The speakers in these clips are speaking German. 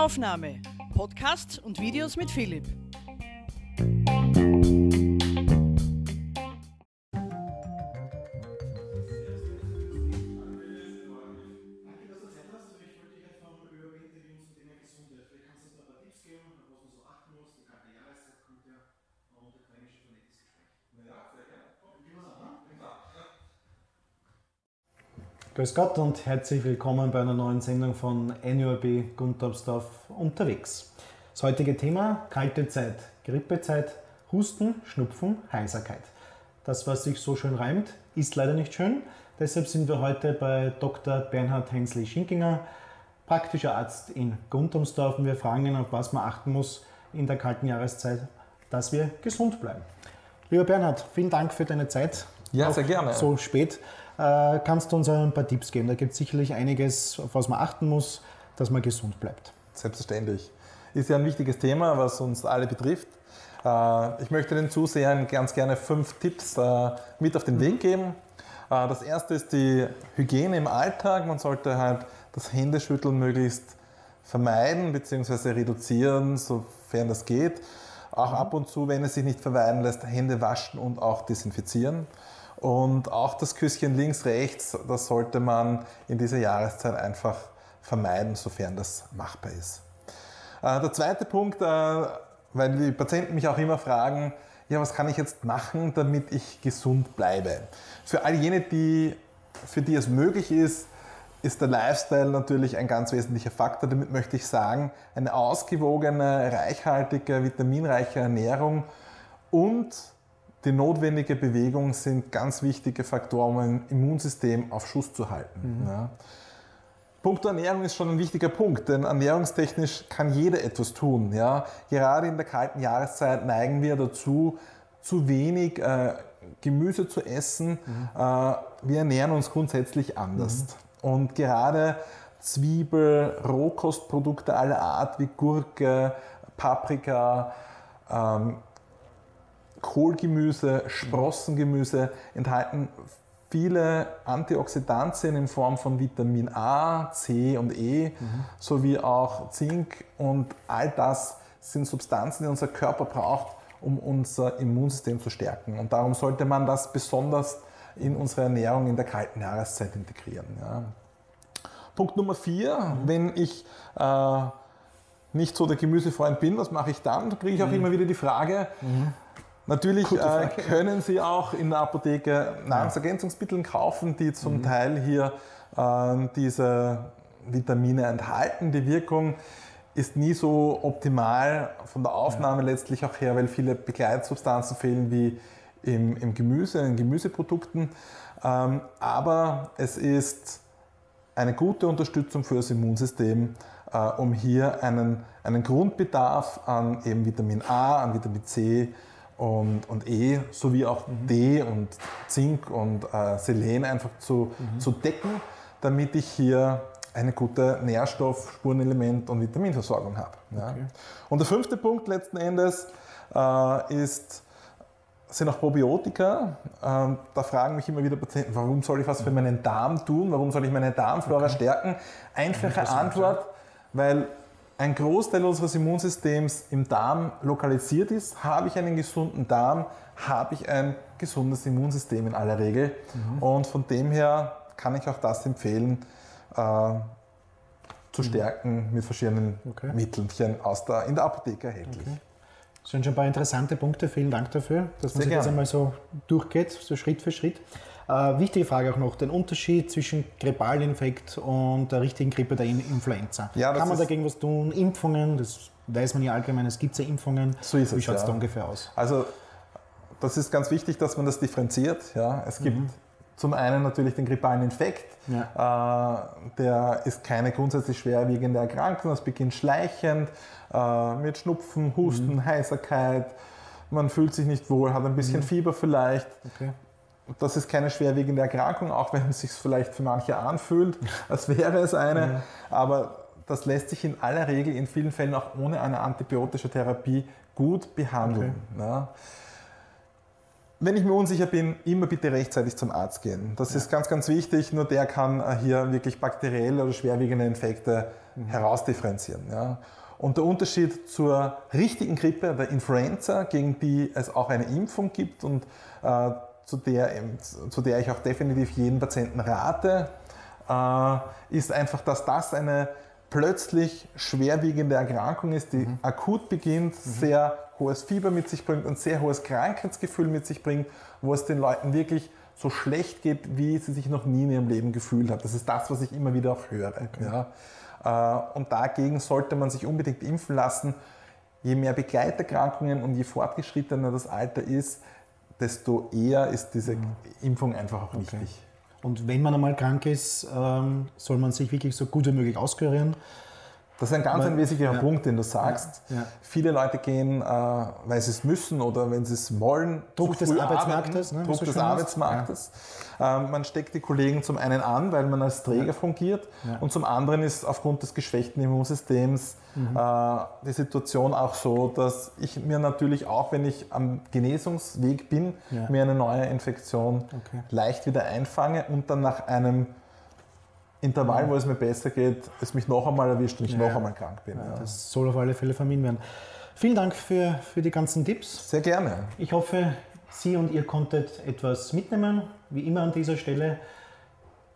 Aufnahme. Podcasts und Videos mit Philipp. Grüß Gott und herzlich willkommen bei einer neuen Sendung von NURB Guntersdorf unterwegs. Das heutige Thema kalte Zeit, Grippezeit, Husten, Schnupfen, Heiserkeit. Das, was sich so schön reimt, ist leider nicht schön. Deshalb sind wir heute bei Dr. Bernhard Hensley-Schinkinger, praktischer Arzt in Guntersdorf und wir fragen ihn, auf was man achten muss in der kalten Jahreszeit, dass wir gesund bleiben. Lieber Bernhard, vielen Dank für deine Zeit. Ja, sehr gerne. So spät. Äh, kannst du uns ein paar Tipps geben? Da gibt es sicherlich einiges, auf was man achten muss, dass man gesund bleibt. Selbstverständlich. Ist ja ein wichtiges Thema, was uns alle betrifft. Äh, ich möchte den Zusehern ganz gerne fünf Tipps äh, mit auf den Weg geben. Das erste ist die Hygiene im Alltag. Man sollte halt das Händeschütteln möglichst vermeiden bzw. reduzieren, sofern das geht. Auch ab und zu, wenn es sich nicht vermeiden lässt, Hände waschen und auch desinfizieren. Und auch das Küsschen links, rechts, das sollte man in dieser Jahreszeit einfach vermeiden, sofern das machbar ist. Äh, der zweite Punkt, äh, weil die Patienten mich auch immer fragen, ja, was kann ich jetzt machen, damit ich gesund bleibe? Für all jene, die, für die es möglich ist, ist der Lifestyle natürlich ein ganz wesentlicher Faktor. Damit möchte ich sagen, eine ausgewogene, reichhaltige, vitaminreiche Ernährung und die notwendige Bewegung sind ganz wichtige Faktoren, um ein Immunsystem auf Schuss zu halten. Mhm. Ja. Punkt Ernährung ist schon ein wichtiger Punkt, denn ernährungstechnisch kann jeder etwas tun. Ja. Gerade in der kalten Jahreszeit neigen wir dazu, zu wenig äh, Gemüse zu essen. Mhm. Äh, wir ernähren uns grundsätzlich anders. Mhm. Und gerade Zwiebel, Rohkostprodukte aller Art wie Gurke, Paprika, ähm, Kohlgemüse, Sprossengemüse enthalten viele Antioxidantien in Form von Vitamin A, C und E mhm. sowie auch Zink und all das sind Substanzen, die unser Körper braucht, um unser Immunsystem zu stärken. Und darum sollte man das besonders in unsere Ernährung in der kalten Jahreszeit integrieren. Ja. Punkt Nummer vier, mhm. wenn ich äh, nicht so der Gemüsefreund bin, was mache ich dann? Da kriege ich auch mhm. immer wieder die Frage, mhm. Natürlich äh, können Sie auch in der Apotheke Nahrungsergänzungsmittel kaufen, die zum mhm. Teil hier äh, diese Vitamine enthalten. Die Wirkung ist nie so optimal von der Aufnahme ja. letztlich auch her, weil viele Begleitsubstanzen fehlen wie im, im Gemüse, in Gemüseprodukten. Ähm, aber es ist eine gute Unterstützung für das Immunsystem, äh, um hier einen, einen Grundbedarf an eben Vitamin A, an Vitamin C, und, und E sowie auch mhm. D und Zink und äh, Selen einfach zu, mhm. zu decken, damit ich hier eine gute Nährstoff-, Spurenelement- und Vitaminversorgung habe. Ja. Okay. Und der fünfte Punkt letzten Endes äh, ist, sind auch Probiotika. Ähm, da fragen mich immer wieder Patienten, warum soll ich was für meinen Darm tun? Warum soll ich meine Darmflora okay. stärken? Einfache Antwort, weil ein Großteil unseres Immunsystems im Darm lokalisiert ist. Habe ich einen gesunden Darm, habe ich ein gesundes Immunsystem in aller Regel. Mhm. Und von dem her kann ich auch das empfehlen, äh, zu mhm. stärken mit verschiedenen okay. Mittelchen aus der, in der Apotheke erhältlich. Okay. Das sind schon ein paar interessante Punkte. Vielen Dank dafür, dass man sich das einmal so durchgeht, so Schritt für Schritt. Äh, wichtige Frage auch noch, den Unterschied zwischen Grippalinfekt und der richtigen Grippe der Influenza. Ja, Kann man dagegen was tun? Impfungen, das weiß man ja allgemein, es gibt ja Impfungen. So ist Wie schaut es ja. da ungefähr aus? Also das ist ganz wichtig, dass man das differenziert. Ja. Es gibt mhm. Zum einen natürlich den grippalen Infekt. Ja. Äh, der ist keine grundsätzlich schwerwiegende Erkrankung, das beginnt schleichend äh, mit Schnupfen, Husten, mhm. Heiserkeit. Man fühlt sich nicht wohl, hat ein bisschen mhm. Fieber vielleicht. Okay. Das ist keine schwerwiegende Erkrankung, auch wenn es sich vielleicht für manche anfühlt, als wäre es eine. Mhm. Aber das lässt sich in aller Regel in vielen Fällen auch ohne eine antibiotische Therapie gut behandeln. Okay. Ja. Wenn ich mir unsicher bin, immer bitte rechtzeitig zum Arzt gehen. Das ja. ist ganz, ganz wichtig. Nur der kann äh, hier wirklich bakterielle oder schwerwiegende Infekte mhm. herausdifferenzieren. Ja. Und der Unterschied zur richtigen Grippe, der Influenza, gegen die es auch eine Impfung gibt und äh, zu, der, zu der ich auch definitiv jeden Patienten rate, äh, ist einfach, dass das eine plötzlich schwerwiegende Erkrankung ist, die mhm. akut beginnt, mhm. sehr hohes Fieber mit sich bringt und sehr hohes Krankheitsgefühl mit sich bringt, wo es den Leuten wirklich so schlecht geht, wie sie sich noch nie in ihrem Leben gefühlt haben. Das ist das, was ich immer wieder auch höre. Okay. Ja. Äh, und dagegen sollte man sich unbedingt impfen lassen. Je mehr Begleiterkrankungen und je fortgeschrittener das Alter ist, desto eher ist diese mhm. Impfung einfach auch wichtig. Okay. Und wenn man einmal krank ist, ähm, soll man sich wirklich so gut wie möglich auskurieren. Das ist ein ganz Weil, ein wesentlicher ja. Punkt, den du sagst. Ja, ja. Viele Leute gehen, äh, weil sie es müssen oder wenn sie es wollen. Druck des Arbeitsmarktes. Ne, Druck des Arbeitsmarktes. Ähm, man steckt die Kollegen zum einen an, weil man als Träger fungiert und zum anderen ist aufgrund des geschwächten Immunsystems mhm. äh, die Situation auch so, dass ich mir natürlich auch, wenn ich am Genesungsweg bin, mir eine neue Infektion okay. leicht wieder einfange und dann nach einem Intervall, wo es mir besser geht, es mich noch einmal erwischt und ich ja. noch einmal krank bin. Ja, das soll auf alle Fälle vermieden werden. Vielen Dank für, für die ganzen Tipps. Sehr gerne. Ich hoffe, Sie und ihr konntet etwas mitnehmen. Wie immer an dieser Stelle.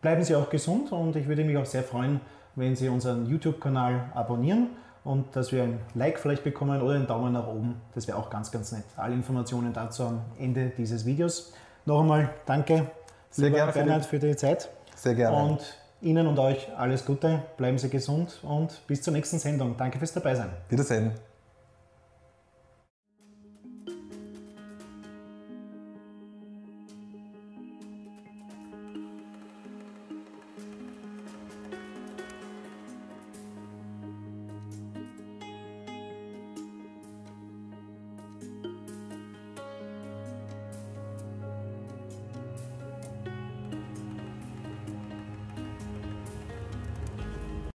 Bleiben Sie auch gesund und ich würde mich auch sehr freuen, wenn Sie unseren YouTube-Kanal abonnieren und dass wir ein Like vielleicht bekommen oder einen Daumen nach oben. Das wäre auch ganz, ganz nett. Alle Informationen dazu am Ende dieses Videos. Noch einmal danke, sehr gerne Bernhard, für die Zeit. Sehr gerne. Und Ihnen und euch alles Gute, bleiben Sie gesund und bis zur nächsten Sendung. Danke fürs Dabeisein. Wiedersehen.